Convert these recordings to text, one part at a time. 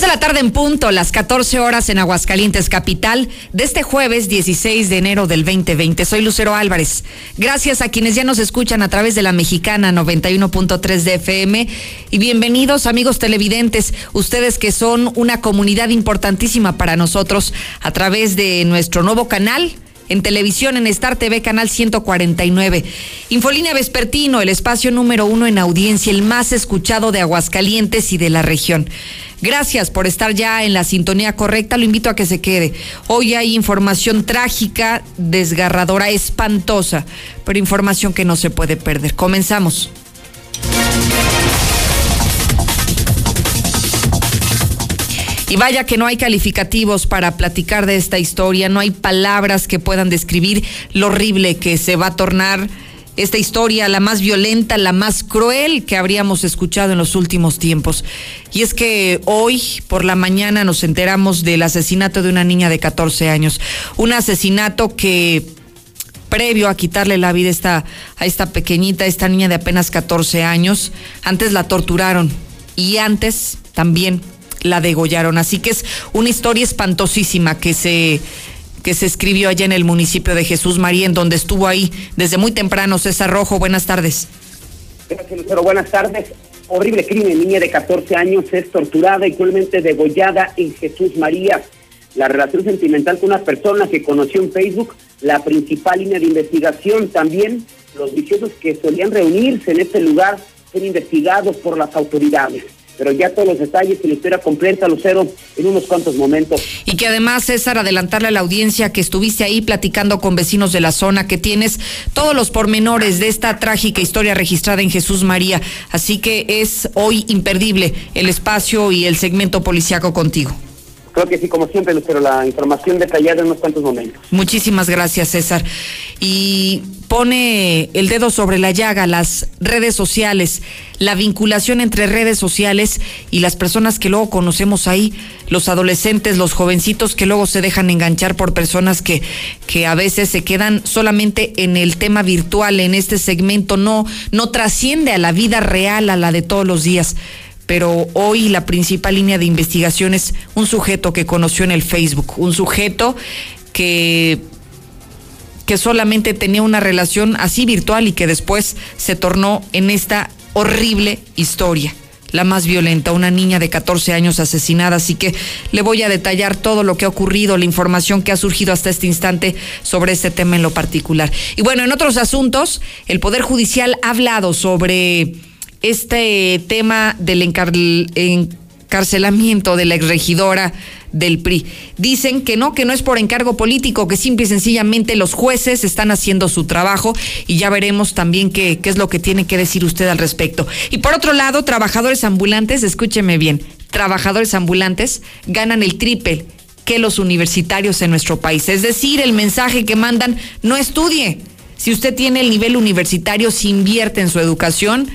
De la tarde en punto, las 14 horas en Aguascalientes, capital, de este jueves 16 de enero del 2020. Soy Lucero Álvarez. Gracias a quienes ya nos escuchan a través de la mexicana 91.3 de FM y bienvenidos amigos televidentes, ustedes que son una comunidad importantísima para nosotros a través de nuestro nuevo canal en televisión en Star TV Canal 149. Infolínea Vespertino, el espacio número uno en audiencia, el más escuchado de Aguascalientes y de la región. Gracias por estar ya en la sintonía correcta. Lo invito a que se quede. Hoy hay información trágica, desgarradora, espantosa, pero información que no se puede perder. Comenzamos. Y vaya que no hay calificativos para platicar de esta historia, no hay palabras que puedan describir lo horrible que se va a tornar esta historia, la más violenta, la más cruel que habríamos escuchado en los últimos tiempos. Y es que hoy por la mañana nos enteramos del asesinato de una niña de 14 años. Un asesinato que previo a quitarle la vida a esta, a pequeñita, esta niña de apenas 14 años, antes la torturaron y antes también la degollaron. Así que es una historia espantosísima que se que se escribió allá en el municipio de Jesús María, en donde estuvo ahí desde muy temprano César Rojo. Buenas tardes. Gracias, Lucero. Buenas tardes. Horrible crimen. Niña de 14 años es torturada y cruelmente degollada en Jesús María. La relación sentimental con una persona que conoció en Facebook, la principal línea de investigación. También los viciosos que solían reunirse en este lugar son investigados por las autoridades pero ya todos los detalles y la historia completa, Lucero, en unos cuantos momentos. Y que además, César, adelantarle a la audiencia que estuviste ahí platicando con vecinos de la zona, que tienes todos los pormenores de esta trágica historia registrada en Jesús María. Así que es hoy imperdible el espacio y el segmento policiaco contigo. Creo que sí, como siempre, Lucero, la información detallada en unos cuantos momentos. Muchísimas gracias, César. Y pone el dedo sobre la llaga, las redes sociales, la vinculación entre redes sociales y las personas que luego conocemos ahí, los adolescentes, los jovencitos que luego se dejan enganchar por personas que, que a veces se quedan solamente en el tema virtual, en este segmento, no, no trasciende a la vida real, a la de todos los días pero hoy la principal línea de investigación es un sujeto que conoció en el Facebook, un sujeto que que solamente tenía una relación así virtual y que después se tornó en esta horrible historia la más violenta, una niña de 14 años asesinada. Así que le voy a detallar todo lo que ha ocurrido, la información que ha surgido hasta este instante sobre este tema en lo particular. Y bueno, en otros asuntos, el Poder Judicial ha hablado sobre este tema del encarcelamiento de la exregidora del PRI. Dicen que no, que no es por encargo político, que simple y sencillamente los jueces están haciendo su trabajo y ya veremos también qué, qué es lo que tiene que decir usted al respecto. Y por otro lado, trabajadores ambulantes, escúcheme bien, trabajadores ambulantes ganan el triple que los universitarios en nuestro país. Es decir, el mensaje que mandan, no estudie. Si usted tiene el nivel universitario, si invierte en su educación,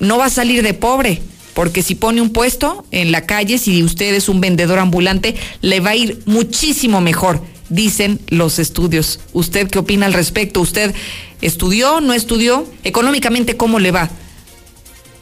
no va a salir de pobre, porque si pone un puesto en la calle, si usted es un vendedor ambulante, le va a ir muchísimo mejor, dicen los estudios. ¿Usted qué opina al respecto? ¿Usted estudió, no estudió? Económicamente, ¿cómo le va?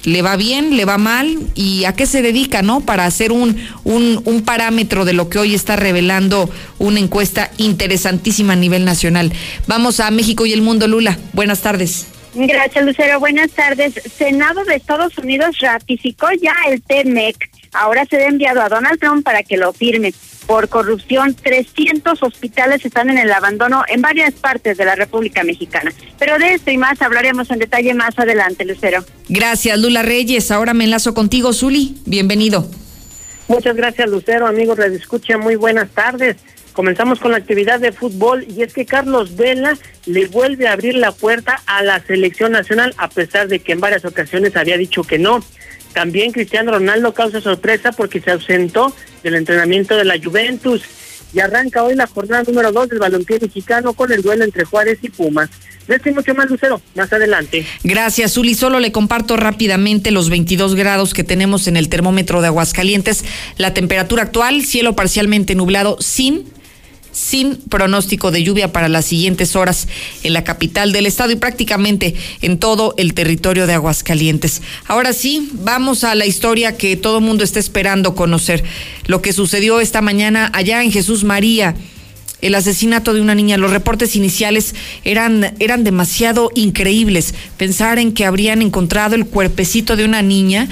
¿Le va bien, le va mal? ¿Y a qué se dedica, no? Para hacer un, un, un parámetro de lo que hoy está revelando una encuesta interesantísima a nivel nacional. Vamos a México y el mundo, Lula. Buenas tardes. Gracias, Lucero. Buenas tardes. Senado de Estados Unidos ratificó ya el TMEC. Ahora se ha enviado a Donald Trump para que lo firme. Por corrupción, 300 hospitales están en el abandono en varias partes de la República Mexicana. Pero de esto y más hablaremos en detalle más adelante, Lucero. Gracias, Lula Reyes. Ahora me enlazo contigo, Zuli. Bienvenido. Muchas gracias, Lucero. Amigos, les escucha. Muy buenas tardes. Comenzamos con la actividad de fútbol y es que Carlos Vela le vuelve a abrir la puerta a la selección nacional a pesar de que en varias ocasiones había dicho que no. También Cristiano Ronaldo causa sorpresa porque se ausentó del entrenamiento de la Juventus y arranca hoy la jornada número 2 del balompié mexicano con el duelo entre Juárez y Pumas. De mucho más, Lucero, más adelante. Gracias, Uli. Solo le comparto rápidamente los 22 grados que tenemos en el termómetro de Aguascalientes. La temperatura actual, cielo parcialmente nublado, sin sin pronóstico de lluvia para las siguientes horas en la capital del estado y prácticamente en todo el territorio de Aguascalientes. Ahora sí, vamos a la historia que todo el mundo está esperando conocer. Lo que sucedió esta mañana allá en Jesús María el asesinato de una niña. Los reportes iniciales eran, eran demasiado increíbles. Pensar en que habrían encontrado el cuerpecito de una niña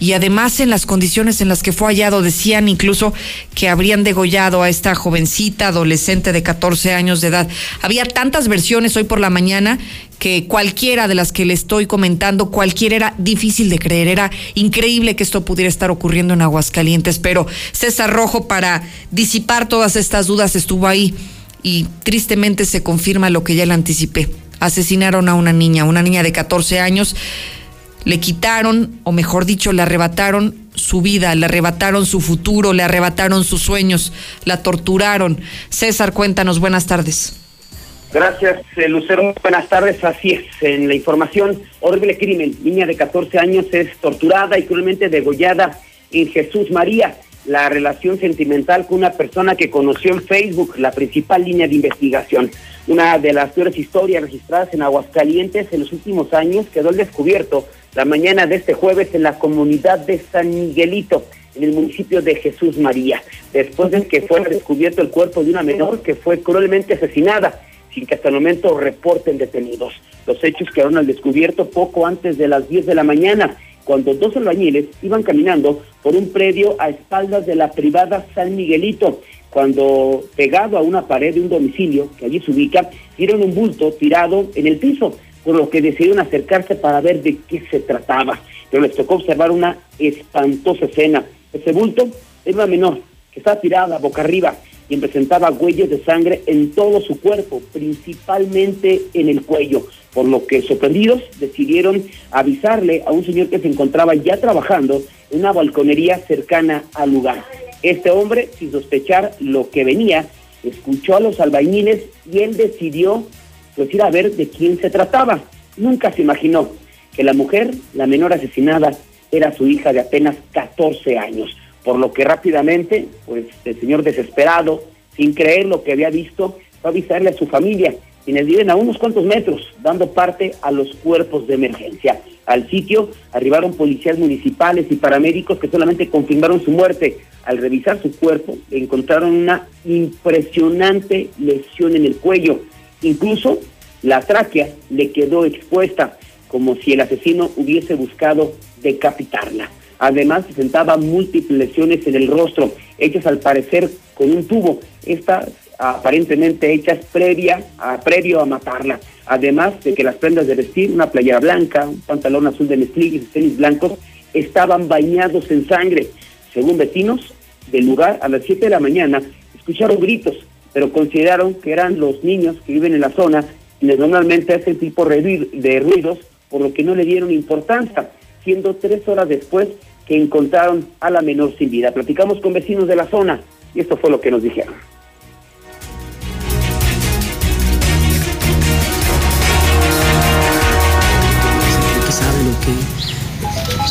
y además en las condiciones en las que fue hallado decían incluso que habrían degollado a esta jovencita adolescente de 14 años de edad. Había tantas versiones hoy por la mañana que cualquiera de las que le estoy comentando, cualquiera era difícil de creer, era increíble que esto pudiera estar ocurriendo en Aguascalientes, pero César Rojo para disipar todas estas dudas estuvo ahí y tristemente se confirma lo que ya le anticipé. Asesinaron a una niña, una niña de 14 años, le quitaron, o mejor dicho, le arrebataron su vida, le arrebataron su futuro, le arrebataron sus sueños, la torturaron. César, cuéntanos, buenas tardes. Gracias, eh, Lucero. Buenas tardes. Así es, en la información, horrible crimen. Niña de 14 años es torturada y cruelmente degollada en Jesús María. La relación sentimental con una persona que conoció en Facebook, la principal línea de investigación. Una de las peores historias registradas en Aguascalientes en los últimos años quedó al descubierto la mañana de este jueves en la comunidad de San Miguelito, en el municipio de Jesús María, después de que fuera descubierto el cuerpo de una menor que fue cruelmente asesinada sin que hasta el momento reporten detenidos. Los hechos quedaron al descubierto poco antes de las 10 de la mañana, cuando dos albañiles iban caminando por un predio a espaldas de la privada San Miguelito, cuando pegado a una pared de un domicilio que allí se ubica, vieron un bulto tirado en el piso, por lo que decidieron acercarse para ver de qué se trataba. Pero les tocó observar una espantosa escena. Ese bulto era una menor que estaba tirada boca arriba y presentaba huellas de sangre en todo su cuerpo, principalmente en el cuello, por lo que sorprendidos decidieron avisarle a un señor que se encontraba ya trabajando en una balconería cercana al lugar. Este hombre, sin sospechar lo que venía, escuchó a los albañiles y él decidió pues ir a ver de quién se trataba. Nunca se imaginó que la mujer, la menor asesinada, era su hija de apenas 14 años por lo que rápidamente, pues el señor desesperado, sin creer lo que había visto, fue a avisarle a su familia, quienes viven a unos cuantos metros, dando parte a los cuerpos de emergencia. Al sitio arribaron policías municipales y paramédicos que solamente confirmaron su muerte. Al revisar su cuerpo, encontraron una impresionante lesión en el cuello. Incluso la tráquea le quedó expuesta, como si el asesino hubiese buscado decapitarla. Además, presentaba múltiples lesiones en el rostro, hechas al parecer con un tubo, estas aparentemente hechas previa a, previo a matarla. Además de que las prendas de vestir, una playera blanca, un pantalón azul de mezclilla y tenis blancos, estaban bañados en sangre. Según vecinos del lugar, a las 7 de la mañana escucharon gritos, pero consideraron que eran los niños que viven en la zona quienes normalmente hacen tipo de ruidos, por lo que no le dieron importancia, siendo tres horas después que encontraron a la menor sin vida. Platicamos con vecinos de la zona y esto fue lo que nos dijeron.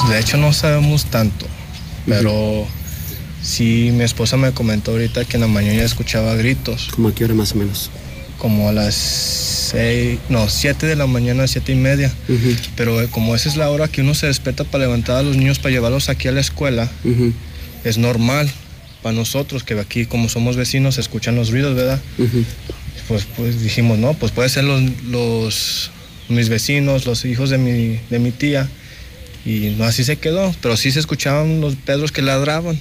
De hecho no sabemos tanto, pero sí mi esposa me comentó ahorita que en la mañana escuchaba gritos. ¿Cómo a qué hora más o menos? Como a las seis, no, siete de la mañana, siete y media. Pero eh, como esa es la hora que uno se despierta para levantar a los niños para llevarlos aquí a la escuela, es normal para nosotros que aquí como somos vecinos escuchan los ruidos, ¿verdad? Pues, pues dijimos, no, pues puede ser los, los mis vecinos, los hijos de mi, de mi tía. Y no así se quedó, pero sí se escuchaban los pedros que ladraban.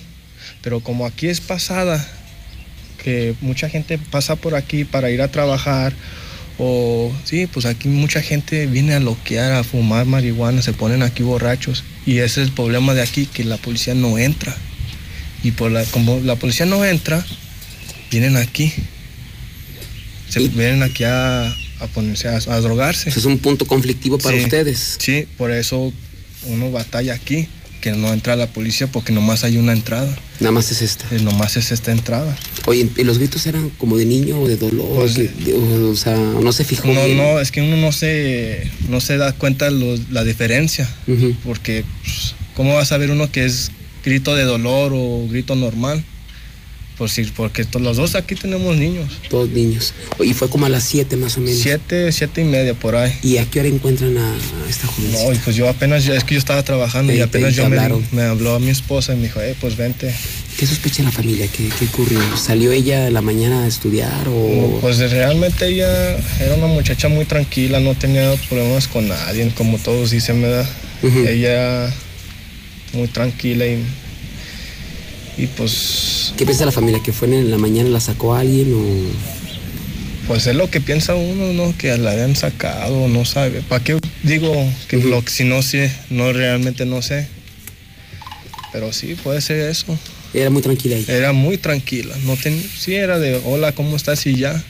Pero como aquí es pasada, que mucha gente pasa por aquí para ir a trabajar o sí, pues aquí mucha gente viene a loquear, a fumar marihuana, se ponen aquí borrachos. Y ese es el problema de aquí, que la policía no entra. Y por la, como la policía no entra, vienen aquí. Se vienen aquí a, ponerse a, drogarse. es un punto conflictivo para ustedes. Sí, por eso uno batalla aquí que no entra la policía porque nomás hay una entrada. Nada más es esta. Eh, nomás es esta entrada. Oye, ¿y los gritos eran como de niño o de dolor? Pues, de- o, o sea, no se fijó No, bien. no, es que uno no se, no se da cuenta lo- la diferencia. Porque, pues, ¿cómo va a saber uno que es grito de dolor o grito normal? Pues sí, porque los dos aquí tenemos niños. Todos niños. Y fue como a las 7 más o menos. Siete, siete y media por ahí. ¿Y a qué hora encuentran a, a esta jovencita? No, pues yo apenas, es que yo estaba trabajando y apenas yo me, me habló a mi esposa y me dijo, eh, pues vente. ¿Qué sospecha la familia? ¿Qué, qué ocurrió? ¿Salió ella en la mañana a estudiar o...? Pues realmente ella era una muchacha muy tranquila, no tenía problemas con nadie, como todos dicen, ¿verdad? Ujú. Ella muy tranquila y, y pues, ¿Qué piensa la familia? ¿Que fue en la mañana la sacó alguien o...? pues es lo que piensa uno, ¿no? Que la habían sacado, no sabe. ¿Para qué digo que lo, si no sé, no realmente no sé? Pero sí, puede ser eso. Era muy tranquila ella. Era muy tranquila, no ten, sí era de hola, ¿cómo estás? Y ya,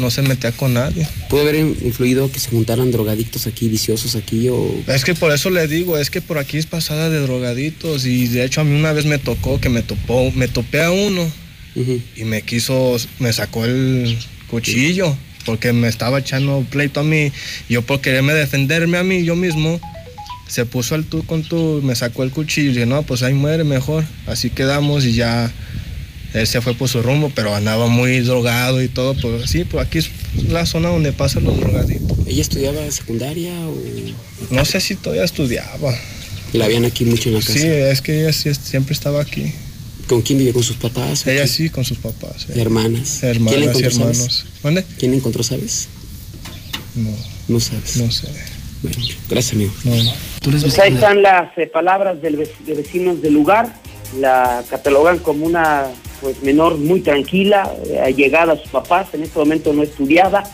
no se metía con nadie. ¿Pudo haber influido que se juntaran drogadictos aquí, viciosos aquí o...? Es que por eso le digo, es que por aquí es pasada de drogaditos y de hecho a mí una vez me tocó que me topó, me topé a uno Ujú. y me quiso, me sacó el cuchillo porque me estaba echando pleito a mí. Yo por quererme defenderme a mí yo mismo, se puso al tú con tú, me sacó el cuchillo y dije, no, pues ahí muere mejor. Así quedamos y ya él se fue por su rumbo, pero andaba muy drogado y todo. Pues sí, pues aquí es la zona donde pasan los drogaditos. ¿Ella estudiaba en secundaria o...? No sé si todavía estudiaba. La habían aquí mucho en la casa. Sí, es que ella sí- siempre estaba aquí. ¿Con quién vive? ¿Con sus papás? Ella sí, con sus papás. eh. Hermanas. ¿Quién Hermanas y encontró, hermanos. sabes? ¿Dónde? ¿Quién la encontró, sabes? No, No sabes. no sé. Bueno, gracias, amigo. No, no. ¿Tú les Pues ahí están las eh, palabras de vecinos del lugar. La catalogan como una pues menor muy tranquila, eh, allegada a sus papás. En este momento no estudiaba.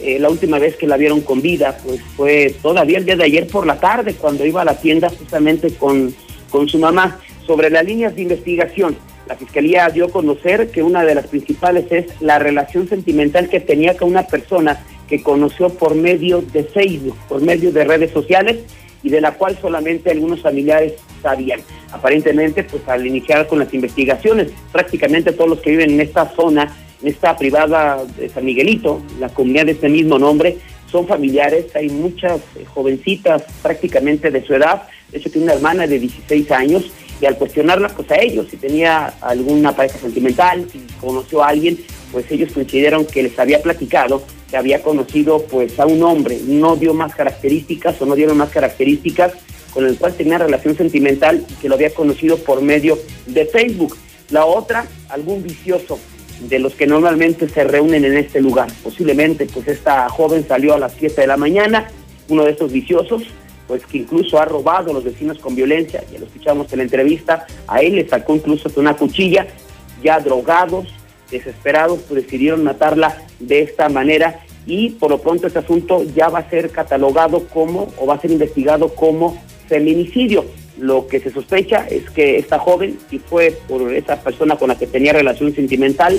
Eh, la última vez que la vieron con vida pues fue todavía el día de ayer por la tarde cuando iba a la tienda justamente con, con su mamá. Sobre las líneas de investigación, la Fiscalía dio a conocer que una de las principales es la relación sentimental que tenía con una persona que conoció por medio de Facebook, por medio de redes sociales y de la cual solamente algunos familiares sabían. Aparentemente, pues al iniciar con las investigaciones, prácticamente todos los que viven en esta zona, en esta privada de San Miguelito, la comunidad de este mismo nombre, son familiares, hay muchas eh, jovencitas prácticamente de su edad, de hecho tiene una hermana de 16 años, y al cuestionarla pues a ellos si tenía alguna pareja sentimental, si conoció a alguien, pues ellos consideraron que les había platicado que había conocido pues a un hombre, no dio más características o no dieron más características con el cual tenía relación sentimental que lo había conocido por medio de Facebook. La otra, algún vicioso de los que normalmente se reúnen en este lugar. Posiblemente pues esta joven salió a las 7 de la mañana, uno de estos viciosos, pues que incluso ha robado a los vecinos con violencia, ya lo escuchamos en la entrevista, a él le sacó incluso una cuchilla, ya drogados, desesperados, pues decidieron matarla de esta manera y por lo pronto este asunto ya va a ser catalogado como o va a ser investigado como feminicidio. Lo que se sospecha es que esta joven, si fue por esa persona con la que tenía relación sentimental,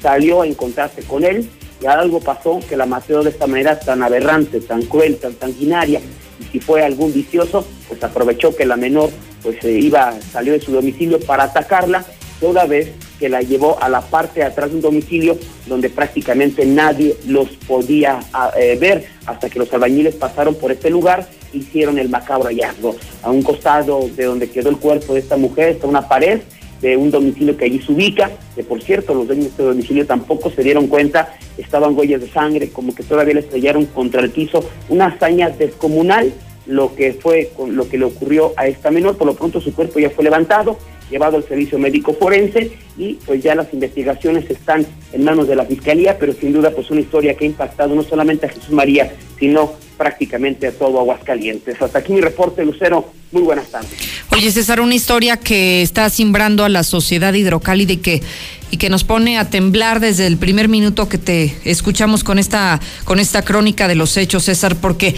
salió a encontrarse con él y algo pasó que la mató de esta manera tan aberrante, tan cruel, tan sanguinaria. Y si fue algún vicioso, pues aprovechó que la menor pues eh, iba, salió de su domicilio para atacarla, toda vez que la llevó a la parte de atrás de un domicilio donde prácticamente nadie los podía ah, eh, ver hasta que los albañiles pasaron por este lugar hicieron el macabro hallazgo. A un costado de donde quedó el cuerpo de esta mujer está una pared de un domicilio que allí se ubica, que por cierto los dueños de este domicilio tampoco se dieron cuenta, estaban huellas de sangre, como que todavía le estrellaron contra el piso, una hazaña descomunal lo que fue lo que le ocurrió a esta menor, por lo pronto su cuerpo ya fue levantado, llevado al servicio médico forense y pues ya las investigaciones están en manos de la fiscalía, pero sin duda pues una historia que ha impactado no solamente a Jesús María, sino prácticamente a todo Aguascalientes. Hasta aquí mi reporte, Lucero. Muy buenas tardes. Oye, César, una historia que está simbrando a la sociedad hidrocálida y que, y que nos pone a temblar desde el primer minuto que te escuchamos con esta, con esta crónica de los hechos, César, porque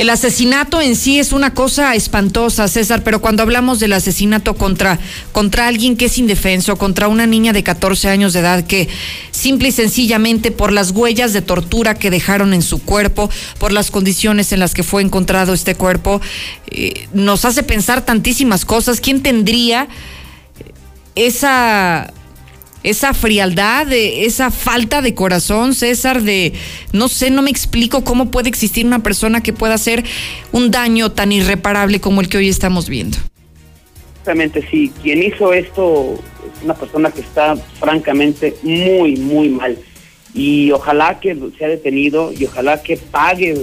El asesinato en sí es una cosa espantosa, César, pero cuando hablamos del asesinato contra, contra alguien que es indefenso, contra una niña de 14 años de edad que simple y sencillamente por las huellas de tortura que dejaron en su cuerpo, por las condiciones en las que fue encontrado este cuerpo, eh, nos hace pensar tantísimas cosas. ¿Quién tendría esa esa frialdad, esa falta de corazón, César, de no sé, no me explico cómo puede existir una persona que pueda hacer un daño tan irreparable como el que hoy estamos viendo. Exactamente, sí. Quien hizo esto es una persona que está francamente muy, muy mal. Y ojalá que sea detenido y ojalá que pague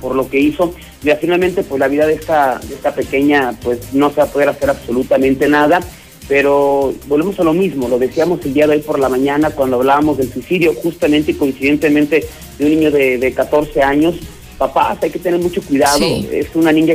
por, lo que hizo. Y finalmente, pues la vida de esta, de esta pequeña, pues no se va a poder hacer absolutamente nada pero volvemos a lo mismo, lo decíamos el día de hoy por la mañana cuando hablábamos del suicidio, justamente y coincidentemente de un niño de, de 14 años. Papás, hay que tener mucho cuidado. Es una niña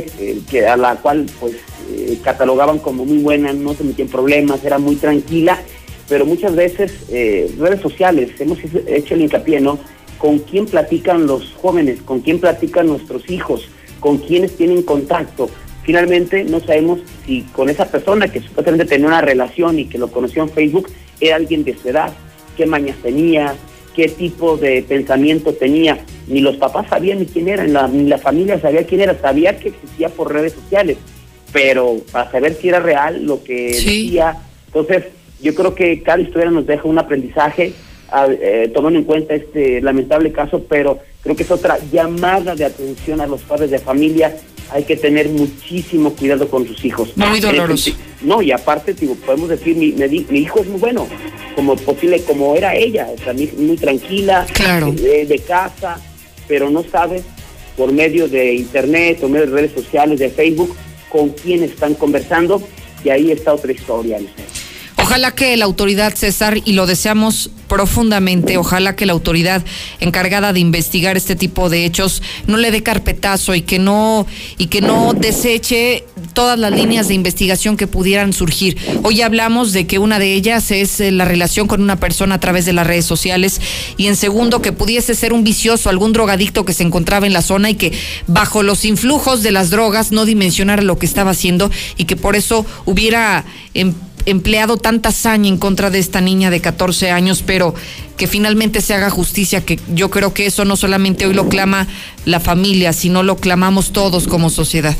que, a la cual pues eh, catalogaban como muy buena, no se metía en problemas, era muy tranquila, pero muchas veces eh, redes sociales hemos hecho el hincapié, ¿no? Con quién platican los jóvenes, con quién platican nuestros hijos, con quiénes tienen contacto finalmente no sabemos si con esa persona que supuestamente tenía una relación y que lo conoció en Facebook era alguien de su edad, qué mañas tenía, qué tipo de pensamiento tenía. Ni los papás sabían ni quién era, ni la, familia sabía quién era, sabía que existía por redes sociales, pero para saber si era real lo que decía. Entonces, yo creo que cada historia nos deja un aprendizaje, eh, tomando en cuenta este lamentable caso, pero creo que es otra llamada de atención a los padres de familia hay que tener muchísimo cuidado con sus hijos. Muy doloroso. No, y aparte, digo, podemos decir, mi, mi, hijo es muy bueno, como posible, como era ella, o sea, muy, tranquila, claro. de, de, casa, pero no sabes por medio de internet, por medio de redes sociales, de Facebook, con quién están conversando, y ahí está otra historia. Ojalá que la autoridad, César, y lo deseamos profundamente, ojalá que la autoridad encargada de investigar este tipo de hechos no le dé carpetazo y que no, y que no deseche todas las líneas de investigación que pudieran surgir. Hoy hablamos de que una de ellas es eh, la relación con una persona a través de las redes sociales y en segundo que pudiese ser un vicioso, algún drogadicto que se encontraba en la zona y que bajo los influjos de las drogas no dimensionara lo que estaba haciendo y que por eso hubiera em, empleado tanta hazaña en contra de esta niña de 14 años, pero que finalmente se haga justicia, que yo creo que eso no solamente hoy lo clama la familia, sino lo clamamos todos como sociedad.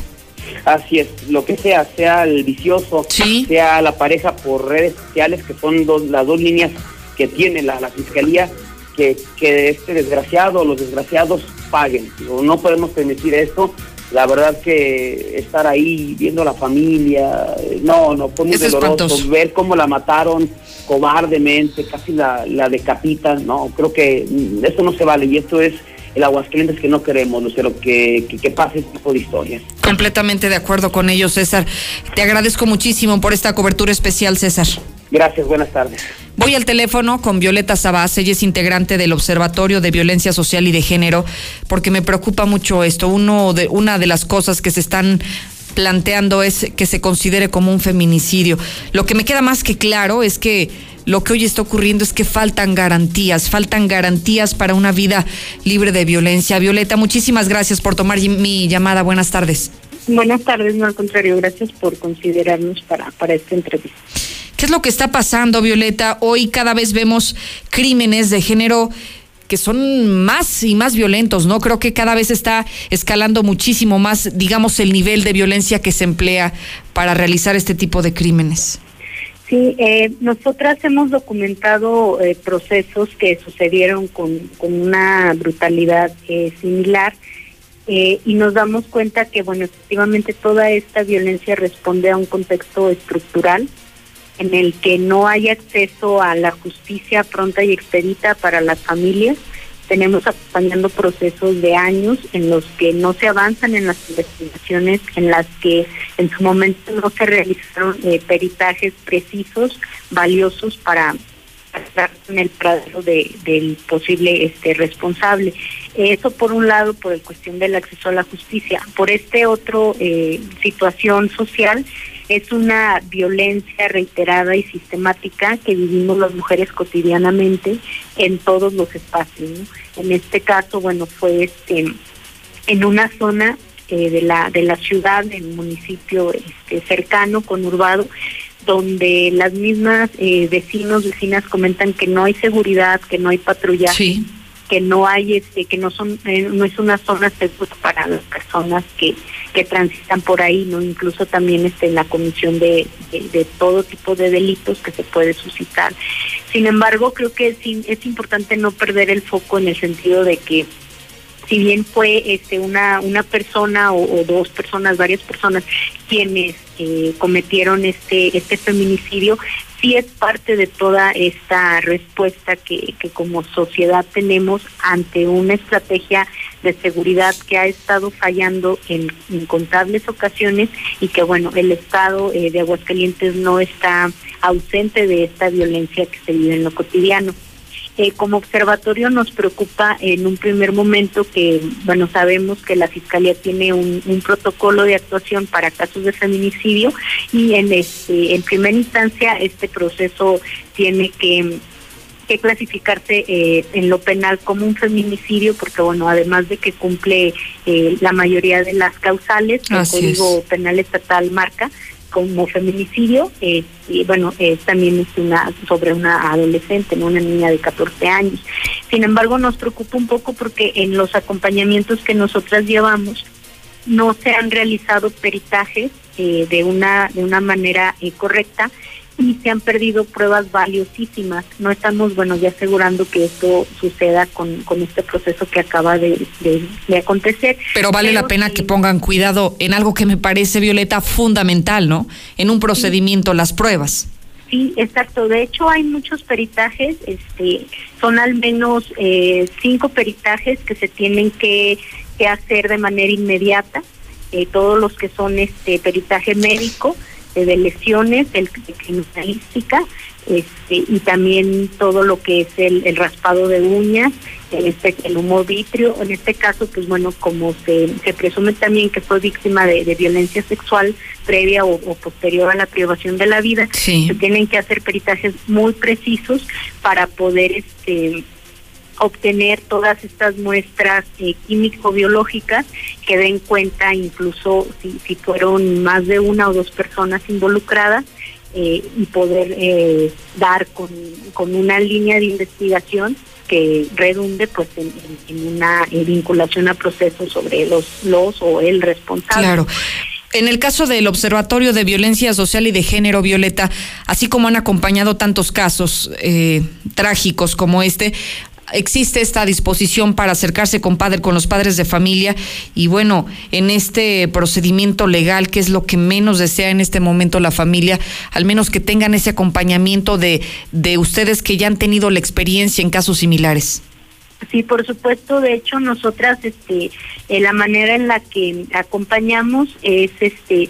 Así es, lo que sea, sea el vicioso, sea la pareja por redes sociales, que son dos, las dos líneas que tiene la, la fiscalía, que, que este desgraciado, los desgraciados paguen. No podemos permitir esto la verdad que estar ahí viendo a la familia, no, no, fue muy doloroso ver cómo la mataron cobardemente, casi la, la decapitan, no, creo que eso no se vale y esto es el Aguascalientes que no queremos, Lucero, que, que, que pase este tipo de historias. Completamente de acuerdo con ellos, César. Te agradezco muchísimo por esta cobertura especial, César. Gracias, buenas tardes. Voy al teléfono con Violeta Sabás, ella es integrante del Observatorio de Violencia Social y de Género, porque me preocupa mucho esto. Uno de, una de las cosas que se están planteando es que se considere como un feminicidio. Lo que me queda más que claro es que lo que hoy está ocurriendo es que faltan garantías, faltan garantías para una vida libre de violencia. Violeta, muchísimas gracias por tomar mi llamada. Buenas tardes. Buenas tardes, no al contrario, gracias por considerarnos para, para esta entrevista. ¿Qué es lo que está pasando, Violeta? Hoy cada vez vemos crímenes de género que son más y más violentos, ¿no? Creo que cada vez está escalando muchísimo más, digamos, el nivel de violencia que se emplea para realizar este tipo de crímenes. Sí, eh, nosotras hemos documentado eh, procesos que sucedieron con, con una brutalidad eh, similar eh, y nos damos cuenta que, bueno, efectivamente toda esta violencia responde a un contexto estructural en el que no hay acceso a la justicia pronta y expedita para las familias. Tenemos acompañando procesos de años en los que no se avanzan en las investigaciones, en las que en su momento no se realizaron eh, peritajes precisos, valiosos para en el paradero de, del posible este responsable. Eso por un lado, por el cuestión del acceso a la justicia. Por este otro eh, situación social, es una violencia reiterada y sistemática que vivimos las mujeres cotidianamente en todos los espacios. En este caso, bueno, fue este en una zona eh, de la de la ciudad, del municipio este, cercano, conurbado, donde las mismas eh, vecinos, vecinas comentan que no hay seguridad, que no hay patrullaje, que no hay, este, que no son, eh, no es una zona segura para las personas que, que transitan por ahí, no, incluso también este, en la comisión de, de, todo tipo de delitos que se puede suscitar. Sin embargo, creo que es, es importante no perder el foco en el sentido de que si bien fue este una una persona o, dos personas, varias personas quienes eh, cometieron este este feminicidio, sí es parte de toda esta respuesta que, que como sociedad tenemos ante una estrategia de seguridad que ha estado fallando en incontables ocasiones y que bueno el Estado eh, de Aguascalientes no está ausente de esta violencia que se vive en lo cotidiano. Eh, como observatorio nos preocupa en un primer momento que, bueno, sabemos que la Fiscalía tiene un, protocolo de actuación para casos de feminicidio y en, este, en primera instancia este proceso tiene que que clasificarse eh, en lo penal como un feminicidio porque bueno además de que cumple eh, la mayoría de las causales que el código penal estatal marca como feminicidio eh, y bueno eh, también es una sobre una adolescente no una niña de 14 años. Sin embargo nos preocupa un poco porque en los acompañamientos que nosotras llevamos no se han realizado peritajes eh, de una de una manera correcta y se han perdido pruebas valiosísimas. No estamos, bueno, ya asegurando que esto suceda con, con este proceso que acaba de, de, acontecer. Pero vale la pena que pongan cuidado en algo que me parece, Violeta, fundamental, ¿no? En un procedimiento, las pruebas. Sí, exacto. De hecho, hay muchos peritajes, este, son al menos eh, cinco peritajes que se tienen que, que hacer de manera inmediata. Eh, todos los que son este peritaje médico, este, de lesiones, el, de criminalística, este, y también todo lo que es el, raspado de uñas, el, este, el humo vitrio. En este caso, pues bueno, como se, se presume también que fue víctima de, violencia sexual previa o, posterior a la privación de la vida, se tienen que hacer peritajes muy precisos para poder este obtener todas estas muestras eh, químico-biológicas que den cuenta incluso si, si, fueron más de una o dos personas involucradas eh, y poder eh, dar con, con, una línea de investigación que redunde pues en, una vinculación a procesos sobre los los o el responsable. Claro. En el caso del Observatorio de Violencia Social y de Género, Violeta, así como han acompañado tantos casos trágicos como este, existe esta disposición para acercarse con padre, con los padres de familia y bueno, en este procedimiento legal, que es lo que menos desea en este momento la familia, al menos que tengan ese acompañamiento de, de ustedes que ya han tenido la experiencia en casos similares. Sí, por supuesto. De hecho, nosotras, este, eh, la manera en la que acompañamos es, este,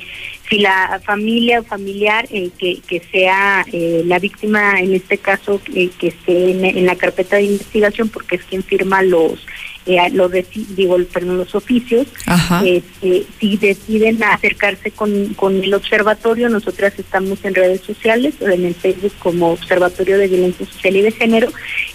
si la familia o familiar eh, que, que sea eh, la víctima, en este caso, que esté en, la carpeta de investigación, porque es quien firma los los digo perdón, los oficios este, si deciden acercarse con, con el observatorio nosotras estamos en redes sociales en el Facebook como Observatorio de Violencia Social y de Género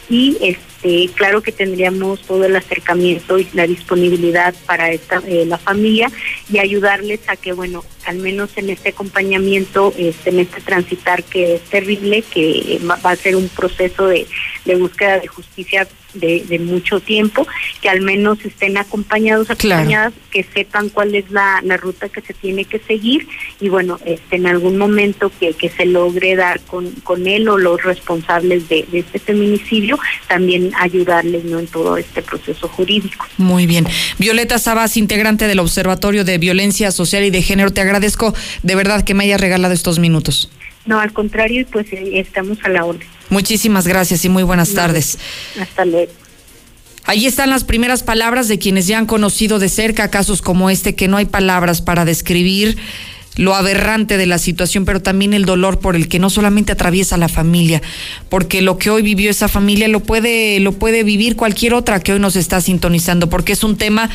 y este eh, claro que tendríamos todo el acercamiento y la disponibilidad para esta eh, la familia y ayudarles a que bueno al menos en este acompañamiento este, en este transitar que es terrible que va a ser un proceso de, de búsqueda de justicia de, mucho tiempo, que al menos estén acompañados, acompañadas, que sepan cuál es la, ruta que se tiene que seguir y bueno, este, en algún momento que, que se logre dar con, con él o los responsables de, este feminicidio, también ayudarles ¿no? en todo este proceso jurídico. Muy bien. Violeta Sabas, integrante del Observatorio de Violencia Social y de Género, te agradezco de verdad que me hayas regalado estos minutos. No, al contrario, pues eh, estamos a la orden. Muchísimas gracias y muy buenas tardes. Hasta luego. Ahí están las primeras palabras de quienes ya han conocido de cerca casos como este, que no hay palabras para describir lo aberrante de la situación, pero también el dolor por el que no solamente atraviesa la familia, porque lo que hoy vivió esa familia lo puede, lo puede vivir cualquier otra que hoy nos está sintonizando, porque es un tema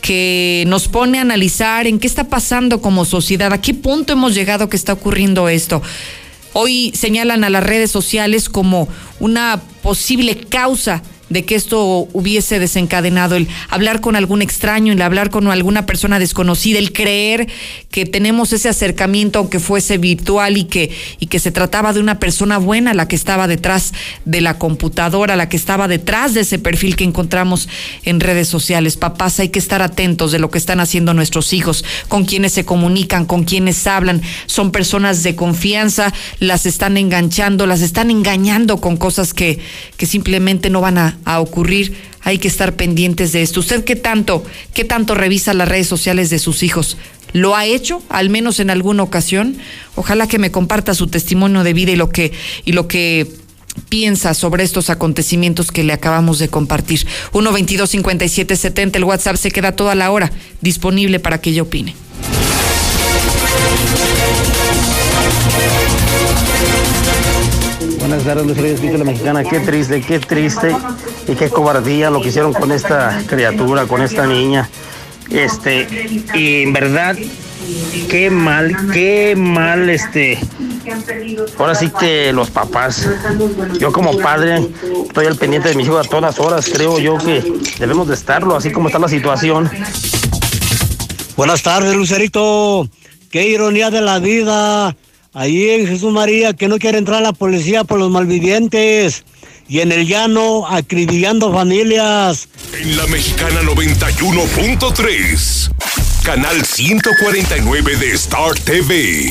que nos pone a analizar en qué está pasando como sociedad, a qué punto hemos llegado que está ocurriendo esto. Hoy señalan a las redes sociales como una posible causa de que esto hubiese desencadenado, el hablar con algún extraño, el hablar con alguna persona desconocida, el creer que tenemos ese acercamiento aunque fuese virtual y que, y que se trataba de una persona buena la que estaba detrás de la computadora, la que estaba detrás de ese perfil que encontramos en redes sociales. Papás, hay que estar atentos de lo que están haciendo nuestros hijos, con quienes se comunican, con quienes hablan. Son personas de confianza, las están enganchando, las están engañando con cosas que, que simplemente no van a, a ocurrir. Hay que estar pendientes de esto. ¿Usted qué tanto, qué tanto revisa las redes sociales de sus hijos? ¿Lo ha hecho, al menos en alguna ocasión? Ojalá que me comparta su testimonio de vida y lo que, y lo que piensa sobre estos acontecimientos que le acabamos de compartir. 1 22 57 70 el WhatsApp se queda toda la hora disponible para que yo opine. Buenas tardes, Luis Reyes, la mexicana. Qué triste, qué triste y qué cobardía lo que hicieron con esta criatura, con esta niña. Este, y en verdad, qué mal, qué mal, este. Ahora sí que los papás, yo como padre, estoy al pendiente de mis hijos a todas horas. Creo yo que debemos de estarlo, así como está la situación. Buenas tardes, Lucerito. Qué ironía de la vida. Ahí en Jesús María, que no quiere entrar la policía por los malvivientes. Y en el llano, acribillando familias. En la mexicana 91.3, canal 149 de Star TV.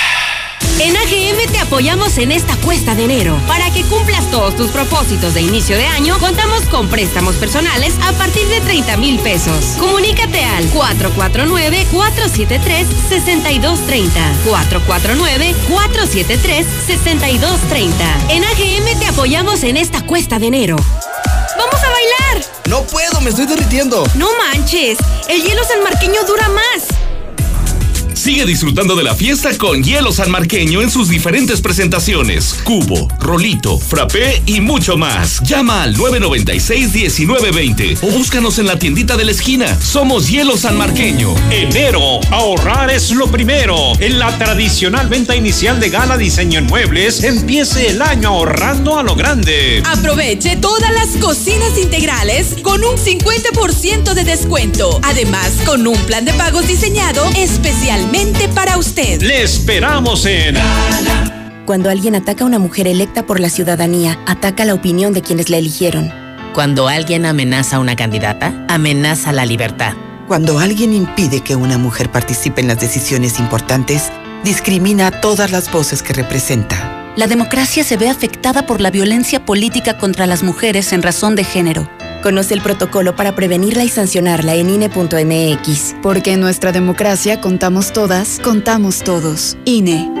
En AGM te apoyamos en esta cuesta de enero. Para que cumplas todos tus propósitos de inicio de año, contamos con préstamos personales a partir de 30 mil pesos. Comunícate al 449-473-6230. 449-473-6230. En AGM te apoyamos en esta cuesta de enero. ¡Vamos a bailar! No puedo, me estoy derritiendo. No manches, el hielo sanmarqueño dura más. Sigue disfrutando de la fiesta con hielo sanmarqueño en sus diferentes presentaciones. Cubo, rolito, frappé y mucho más. Llama al 996-1920 o búscanos en la tiendita de la esquina. Somos Hielo Sanmarqueño. Enero, ahorrar es lo primero. En la tradicional venta inicial de Gala Diseño en Muebles, empiece el año ahorrando a lo grande. Aproveche todas las cocinas integrales con un 50% de descuento. Además, con un plan de pagos diseñado especialmente para usted. Le esperamos en... Cuando alguien ataca a una mujer electa por la ciudadanía, ataca la opinión de quienes la eligieron. Cuando alguien amenaza a una candidata, amenaza la libertad. Cuando alguien impide que una mujer participe en las decisiones importantes, discrimina a todas las voces que representa. La democracia se ve afectada por la violencia política contra las mujeres en razón de género. Conoce el protocolo para prevenirla y sancionarla en INE.mx. Porque en nuestra democracia contamos todas, contamos todos. INE.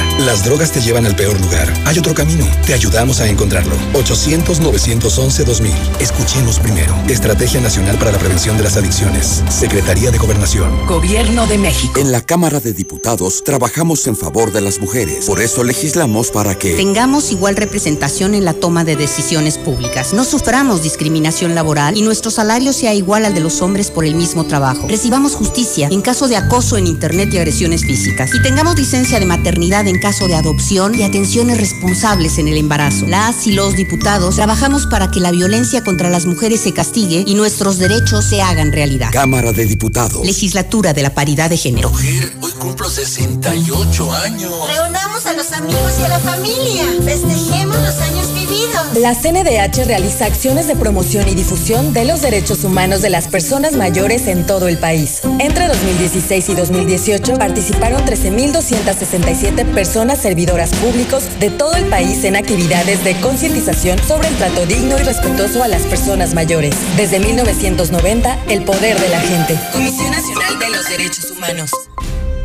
Las drogas te llevan al peor lugar. Hay otro camino. Te ayudamos a encontrarlo. 800-911-2000. Escuchemos primero. Estrategia Nacional para la Prevención de las Adicciones. Secretaría de Gobernación. Gobierno de México. En la Cámara de Diputados trabajamos en favor de las mujeres. Por eso legislamos para que tengamos igual representación en la toma de decisiones públicas. No suframos discriminación laboral y nuestro salario sea igual al de los hombres por el mismo trabajo. Recibamos justicia en caso de acoso en Internet y agresiones físicas. Y tengamos licencia de maternidad en caso de adopción y atenciones responsables en el embarazo. Las y los diputados trabajamos para que la violencia contra las mujeres se castigue y nuestros derechos se hagan realidad. Cámara de Diputados. Legislatura de la Paridad de Género. hoy cumplo 68 años. Reunamos a los amigos y a la familia. Festejemos los años vividos. La CNDH realiza acciones de promoción y difusión de los derechos humanos de las personas mayores en todo el país. Entre 2016 y 2018 participaron 13.267 personas servidoras públicos de todo el país en actividades de concientización sobre el trato digno y respetuoso a las personas mayores. Desde 1990, el poder de la gente. Comisión Nacional de los Derechos Humanos.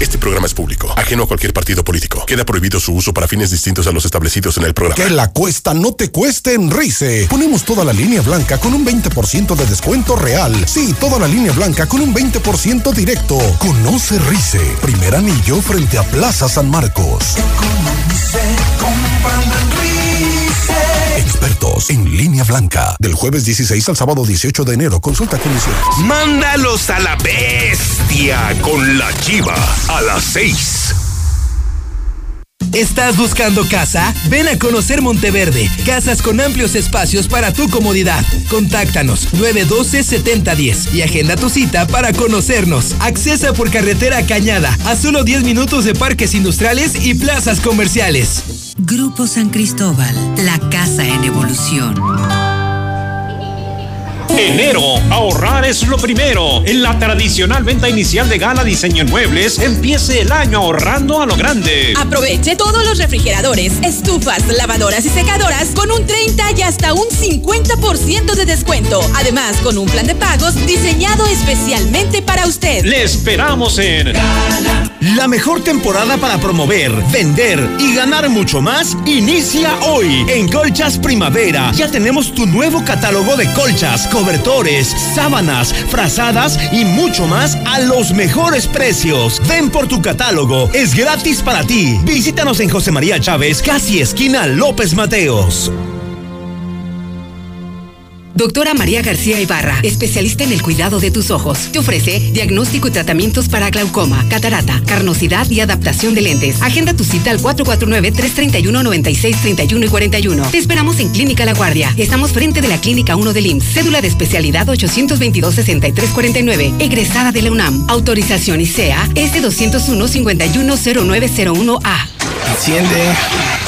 Este programa es público, ajeno a cualquier partido político. Queda prohibido su uso para fines distintos a los establecidos en el programa. Que la cuesta no te cueste en Rice. Ponemos toda la línea blanca con un 20% de descuento real. Sí, toda la línea blanca con un 20% directo. Conoce Rice, primer anillo frente a Plaza San Marcos. Expertos en línea blanca. Del jueves 16 al sábado 18 de enero. Consulta condiciones. Mándalos a la bestia con la chiva a las 6. ¿Estás buscando casa? Ven a conocer Monteverde. Casas con amplios espacios para tu comodidad. Contáctanos 912-7010 y agenda tu cita para conocernos. Accesa por carretera Cañada a solo 10 minutos de parques industriales y plazas comerciales. Grupo San Cristóbal, la casa en evolución. Enero, ahorrar es lo primero. En la tradicional venta inicial de Gala Diseño en Muebles, empiece el año ahorrando a lo grande. Aproveche todos los refrigeradores, estufas, lavadoras y secadoras con un 30 y hasta un 50% de descuento. Además, con un plan de pagos diseñado especialmente para usted. Le esperamos en La mejor temporada para promover, vender y ganar mucho más inicia hoy en Colchas Primavera. Ya tenemos tu nuevo catálogo de colchas, cobertores, sábanas, frazadas y mucho más a los mejores precios. Ven por tu catálogo, es gratis para ti. Visítanos en José María Chávez, casi esquina López Mateos. Doctora María García Ibarra, especialista en el cuidado de tus ojos. Te ofrece diagnóstico y tratamientos para glaucoma, catarata, carnosidad y adaptación de lentes. Agenda tu cita al 449-331-9631 y 41. Te esperamos en Clínica La Guardia. Estamos frente de la Clínica 1 del IMSS. Cédula de especialidad 822-6349. Egresada de la UNAM. Autorización ICEA S201-510901A. Enciende.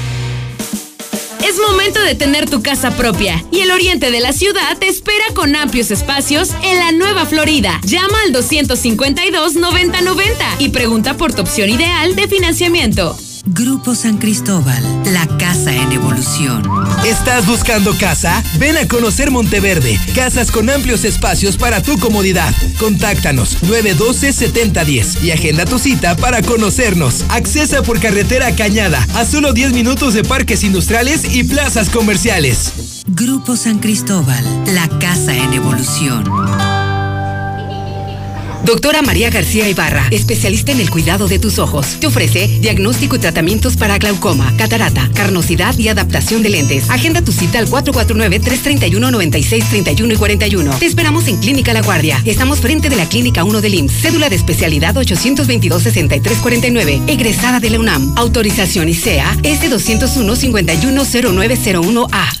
Es momento de tener tu casa propia y el oriente de la ciudad te espera con amplios espacios en la Nueva Florida. Llama al 252-9090 y pregunta por tu opción ideal de financiamiento. Grupo San Cristóbal, la casa en evolución. ¿Estás buscando casa? Ven a conocer Monteverde. Casas con amplios espacios para tu comodidad. Contáctanos 912-7010 y agenda tu cita para conocernos. Accesa por carretera Cañada a solo 10 minutos de parques industriales y plazas comerciales. Grupo San Cristóbal, la casa en evolución. Doctora María García Ibarra, especialista en el cuidado de tus ojos. Te ofrece diagnóstico y tratamientos para glaucoma, catarata, carnosidad y adaptación de lentes. Agenda tu cita al 449-331-9631 y 41. Te esperamos en Clínica La Guardia. Estamos frente de la Clínica 1 del IMSS. Cédula de especialidad 822-6349. Egresada de la UNAM. Autorización ICEA S201-510901A.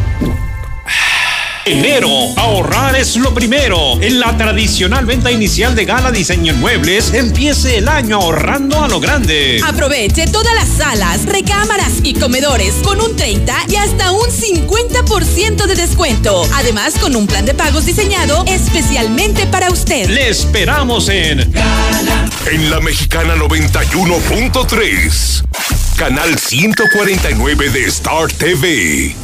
Enero, ahorrar es lo primero. En la tradicional venta inicial de Gala Diseño en Muebles, empiece el año ahorrando a lo grande. Aproveche todas las salas, recámaras y comedores con un 30 y hasta un 50% de descuento. Además, con un plan de pagos diseñado especialmente para usted. Le esperamos en Gala. En la Mexicana 91.3. Canal 149 de Star TV.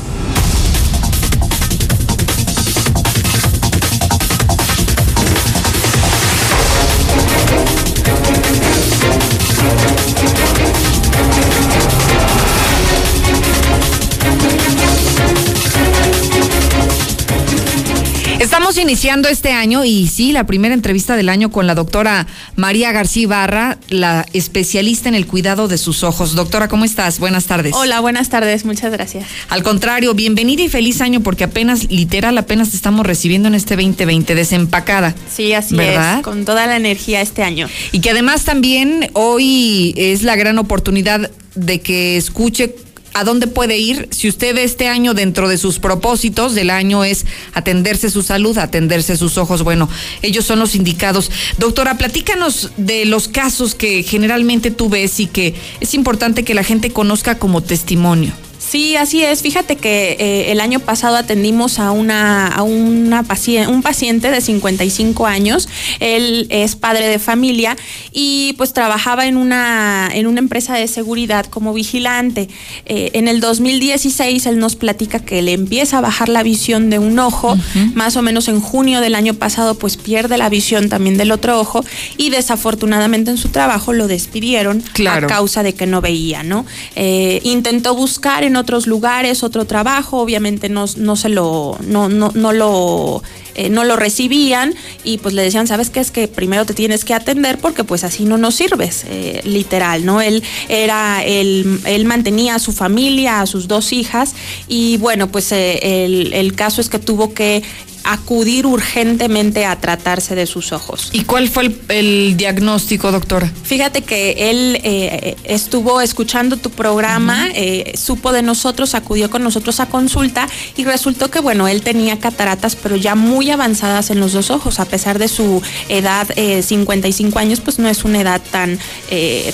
Estamos iniciando este año y sí, la primera entrevista del año con la doctora María García Barra, la especialista en el cuidado de sus ojos. Doctora, ¿cómo estás? Buenas tardes. Hola, buenas tardes, muchas gracias. Al contrario, bienvenida y feliz año porque apenas, literal, apenas te estamos recibiendo en este 2020, desempacada. Sí, así ¿verdad? es, con toda la energía este año. Y que además también hoy es la gran oportunidad de que escuche a dónde puede ir si usted este año dentro de sus propósitos del año es atenderse su salud, atenderse sus ojos. Bueno, ellos son los indicados. Doctora, platícanos de los casos que generalmente tú ves y que es importante que la gente conozca como testimonio. Sí, así es. Fíjate que eh, el año pasado atendimos a una, a una paciente, un paciente de 55 años. Él es padre de familia y pues trabajaba en una, en una empresa de seguridad como vigilante. Eh, en el 2016 él nos platica que le empieza a bajar la visión de un ojo. Más o menos en junio del año pasado pues pierde la visión también del otro ojo y desafortunadamente en su trabajo lo despidieron a causa de que no veía, ¿no? Eh, intentó buscar en otros lugares, otro trabajo, obviamente no, no se lo, no, no, no lo, eh, no lo recibían y pues le decían, ¿sabes qué? Es que primero te tienes que atender porque pues así no nos sirves, eh, literal, ¿no? Él era, él, él, mantenía a su familia, a sus dos hijas y bueno, pues eh, el, el caso es que tuvo que acudir urgentemente a tratarse de sus ojos. ¿Y cuál fue el, diagnóstico, doctora? Fíjate que él eh, estuvo escuchando tu programa, eh, supo de nosotros, acudió con nosotros a consulta y resultó que, bueno, él tenía cataratas, pero ya muy avanzadas en los dos ojos, a pesar de su edad, 55 eh, años, pues no es una edad tan,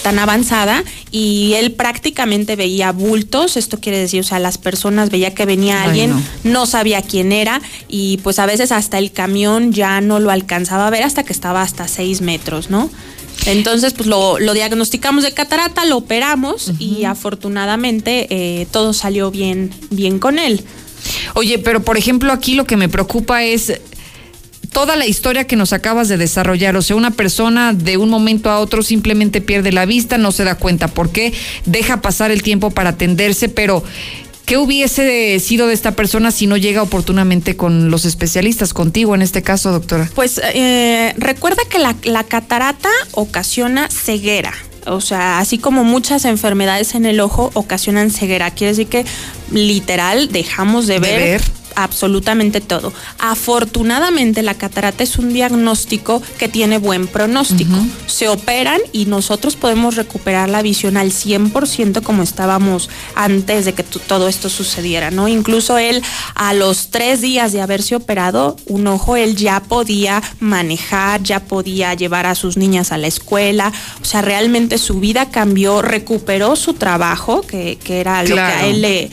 tan avanzada y él prácticamente veía bultos, esto quiere decir, o sea, las personas veía que venía alguien, no. no sabía quién era y pues a veces hasta el camión ya no lo alcanzaba a ver hasta que estaba hasta seis metros, ¿no? Entonces, pues lo, diagnosticamos de catarata, lo operamos y afortunadamente eh, todo salió bien, bien con él. Oye, pero por ejemplo aquí lo que me preocupa es toda la historia que nos acabas de desarrollar. O sea, una persona de un momento a otro simplemente pierde la vista, no se da cuenta por qué, deja pasar el tiempo para atenderse, pero ¿Qué hubiese sido de esta persona si no llega oportunamente con los especialistas, contigo en este caso, doctora? Pues eh, recuerda que la, catarata ocasiona ceguera. O sea, así como muchas enfermedades en el ojo ocasionan ceguera, quiere decir que literal dejamos de, ver absolutamente todo. Afortunadamente la catarata es un diagnóstico que tiene buen pronóstico. Se operan y nosotros podemos recuperar la visión al 100% como estábamos antes de que todo esto sucediera, ¿no? Incluso él a los tres días de haberse operado un ojo, él ya podía manejar, ya podía llevar a sus niñas a la escuela, o sea, realmente su vida cambió, recuperó su trabajo, que, era lo que a él le,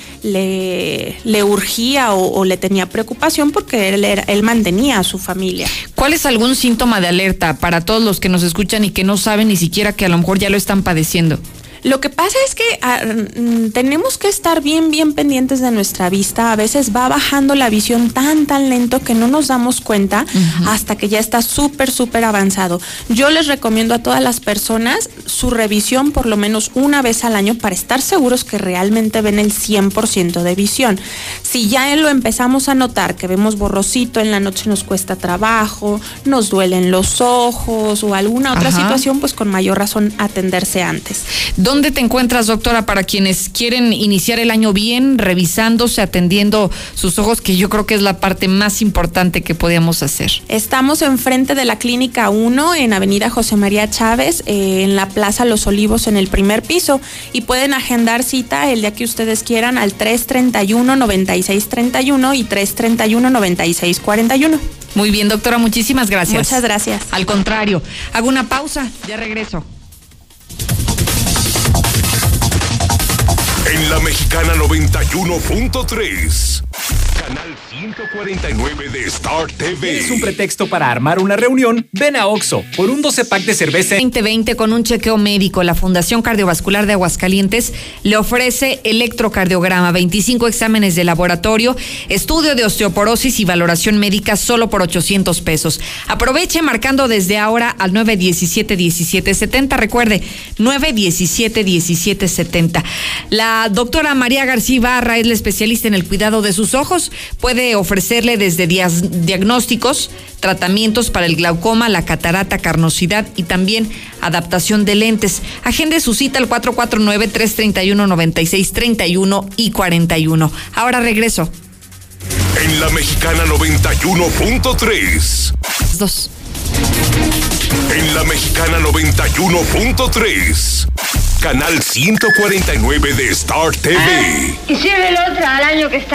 le, urgía o, o le tenía preocupación porque él, él mantenía a su familia. ¿Cuál es algún síntoma de alerta para todos los que nos escuchan y que no saben ni siquiera que a lo mejor ya lo están padeciendo? Lo que pasa es que ah, mm, tenemos que estar bien, bien pendientes de nuestra vista. A veces va bajando la visión tan, tan lento que no nos damos cuenta hasta que ya está súper, súper avanzado. Yo les recomiendo a todas las personas su revisión por lo menos una vez al año para estar seguros que realmente ven el 100% de visión. Si ya lo empezamos a notar, que vemos borrosito, en la noche nos cuesta trabajo, nos duelen los ojos o alguna otra situación, pues con mayor razón atenderse antes ¿Dónde te encuentras, doctora, para quienes quieren iniciar el año bien, revisándose, atendiendo sus ojos, que yo creo que es la parte más importante que podíamos hacer? Estamos enfrente de la Clínica 1 en Avenida José María Chávez, eh, en la Plaza Los Olivos, en el primer piso. Y pueden agendar cita el día que ustedes quieran al 331-9631 y 331-9641. Muy bien, doctora, muchísimas gracias. Muchas gracias. Al contrario, hago una pausa, ya regreso. En la Mexicana 91.3. Canal 149 de Star TV. ¿Es un pretexto para armar una reunión? Ven a Oxo por un 12 pack de cerveza. 2020 con un chequeo médico. La Fundación Cardiovascular de Aguascalientes le ofrece electrocardiograma, 25 exámenes de laboratorio, estudio de osteoporosis y valoración médica solo por 800 pesos. Aproveche marcando desde ahora al 917 1770. Recuerde, 917 1770. La doctora María García Barra es la especialista en el cuidado de sus ojos puede ofrecerle desde diagnósticos, tratamientos para el glaucoma, la catarata, carnosidad y también adaptación de lentes. Agende su cita al 449-331-9631 y 41. Ahora regreso. En la Mexicana 91.3. Dos. En la Mexicana 91.3. Canal 149 de Star TV. Y sirve el otro al año que está.